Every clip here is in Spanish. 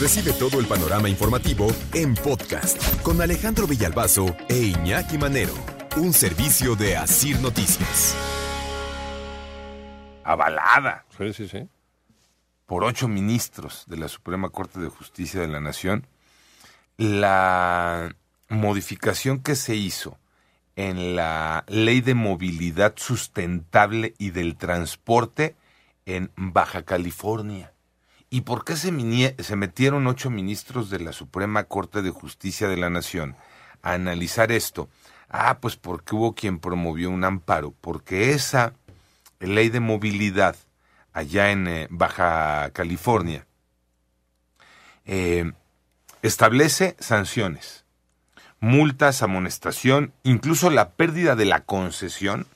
Recibe todo el panorama informativo en podcast con Alejandro Villalbazo e Iñaki Manero. Un servicio de Asir Noticias. Avalada Sí, sí, sí. por ocho ministros de la Suprema Corte de Justicia de la Nación, la modificación que se hizo en la Ley de Movilidad Sustentable y del Transporte en Baja California. ¿Y por qué se, metieron ocho ministros de la Suprema Corte de Justicia de la Nación a analizar esto? Ah, pues porque hubo quien promovió un amparo, porque esa ley de movilidad allá en eh, Baja California eh, establece sanciones, multas, amonestación, incluso la pérdida de la concesión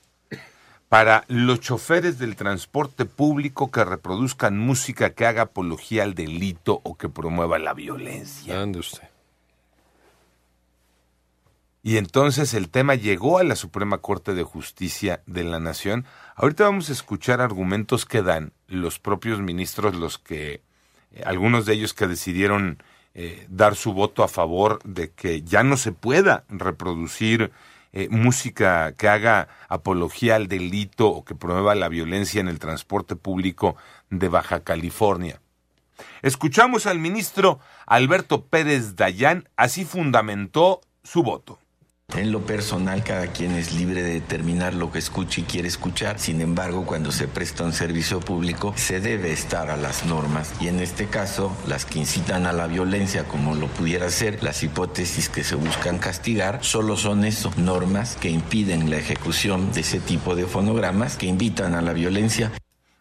para los choferes del transporte público que reproduzcan música que haga apología al delito o que promueva la violencia. Ande usted. Y entonces el tema llegó a la Suprema Corte de Justicia de la Nación. Ahorita vamos a escuchar argumentos que dan los propios ministros, los que, eh, algunos de ellos que decidieron eh, dar su voto a favor de que ya no se pueda reproducir eh, música que haga apología al delito o que promueva la violencia en el transporte público de Baja California. Escuchamos al ministro Alberto Pérez Dayán, así fundamentó su voto. En lo personal, cada quien es libre de determinar lo que escucha y quiere escuchar. Sin embargo, cuando se presta un servicio público, se debe estar a las normas. Y en este caso, las que incitan a la violencia, como lo pudiera ser, las hipótesis que se buscan castigar, solo son eso, normas que impiden la ejecución de ese tipo de fonogramas, que invitan a la violencia.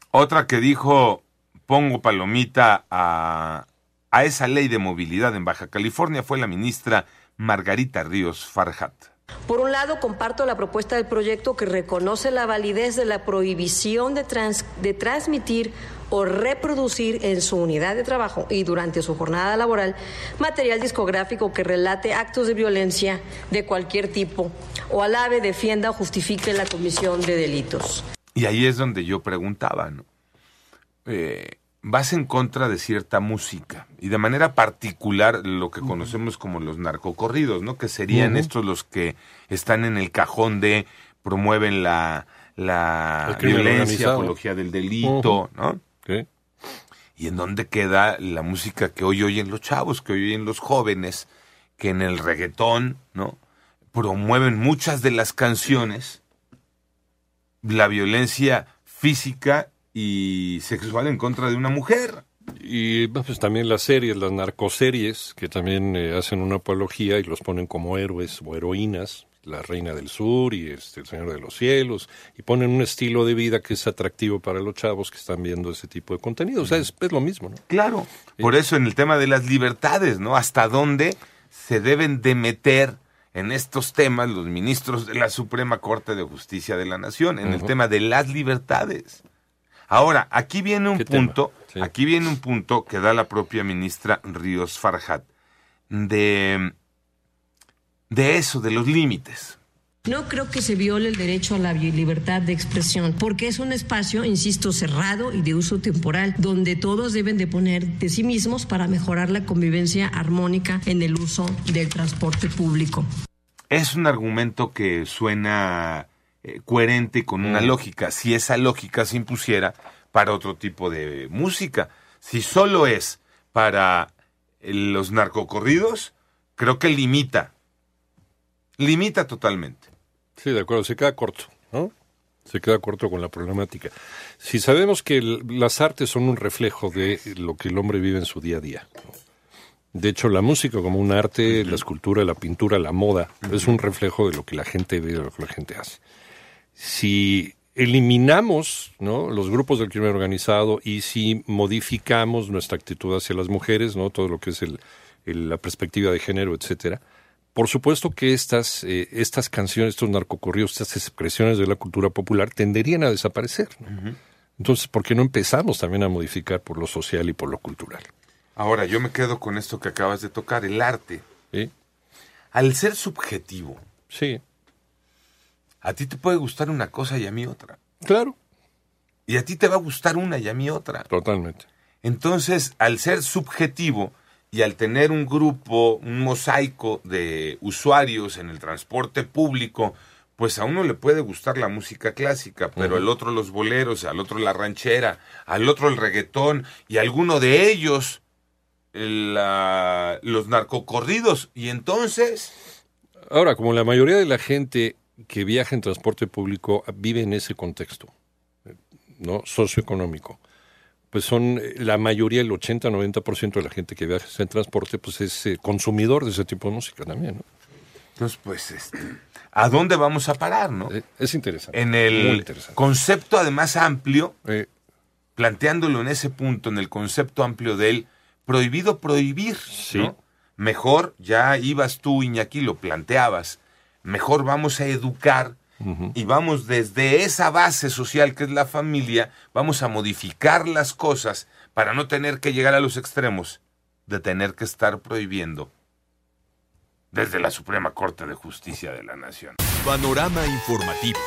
Otra que dijo, pongo palomita a, a esa ley de movilidad en Baja California fue la ministra Margarita Ríos Farhat. Por un lado, comparto la propuesta del proyecto que reconoce la validez de la prohibición de, trans- de transmitir o reproducir en su unidad de trabajo y durante su jornada laboral material discográfico que relate actos de violencia de cualquier tipo o alabe, defienda o justifique la comisión de delitos. Y ahí es donde yo preguntaba, ¿no? Eh, vas en contra de cierta música y de manera particular lo que conocemos como los narcocorridos, ¿no? Que serían estos los que están en el cajón de promueven la, violencia, organizado. apología del delito. ¿no? Sí. ¿Y en dónde queda la música que hoy oyen los chavos, que hoy oyen los jóvenes, que en el reggaetón, ¿no? Promueven muchas de las canciones la violencia física y sexual en contra de una mujer. Y pues también las series, las narcoseries, que también eh, hacen una apología y los ponen como héroes o heroínas, la Reina del Sur y este, el Señor de los Cielos, y ponen un estilo de vida que es atractivo para los chavos que están viendo ese tipo de contenido. O sea, es, es lo mismo, ¿no? Claro. Por eso en el tema de las libertades, ¿no? Hasta dónde se deben de meter en estos temas los ministros de la Suprema Corte de Justicia de la Nación, en el tema de las libertades. Ahora, aquí viene un punto, Sí. aquí viene un punto que da la propia ministra Ríos Farhat de, de eso, de los límites. No creo que se viole el derecho a la libertad de expresión, porque es un espacio, insisto, cerrado y de uso temporal, donde todos deben de poner de sí mismos para mejorar la convivencia armónica en el uso del transporte público. Es un argumento que suena eh, coherente con una lógica. Si esa lógica se impusiera para otro tipo de música. Si solo es para eh, los narcocorridos, creo que limita. Limita totalmente. Sí, de acuerdo, se queda corto, ¿no? Se queda corto con la problemática. Si sabemos que el- las artes son un reflejo de lo que el hombre vive en su día a día. De hecho, la música como un arte, la escultura, la pintura, la moda, es un reflejo de lo que la gente ve, de lo que la gente hace. Si eliminamos ¿no? los grupos del crimen organizado y si modificamos nuestra actitud hacia las mujeres, ¿no? todo lo que es el, la perspectiva de género, etcétera, por supuesto que estas, eh, estas canciones, estos narcocorridos, estas expresiones de la cultura popular tenderían a desaparecer. Entonces, ¿por qué no empezamos también a modificar por lo social y por lo cultural? Ahora, yo me quedo con esto que acabas de tocar, el arte. ¿Sí? Al ser subjetivo, Sí, a ti te puede gustar una cosa y a mí otra. claro, Y a ti te va a gustar una y a mí otra. totalmente. Entonces, al ser subjetivo y al tener un grupo, un mosaico de usuarios en el transporte público, pues a uno le puede gustar la música clásica, pero al otro los boleros, al otro la ranchera, al otro el reggaetón y alguno de ellos la- los narcocorridos. Y entonces, Ahora, como la mayoría de la gente que viaja en transporte público vive en ese contexto, ¿no? Socioeconómico, pues son eh, la mayoría, el 80-90% de la gente que viaja en transporte, pues es eh, consumidor de ese tipo de música también, ¿no? entonces pues, este, ¿a dónde vamos a parar, no? Eh, Es interesante. En el interesante. concepto además amplio Eh, planteándolo en ese punto, en el concepto amplio del prohibido prohibir. Sí. ¿no? Mejor, ya ibas tú, Iñaki, lo planteabas, mejor vamos a educar y vamos desde esa base social que es la familia, vamos a modificar las cosas para no tener que llegar a los extremos de tener que estar prohibiendo desde la Suprema Corte de Justicia de la Nación. Panorama informativo.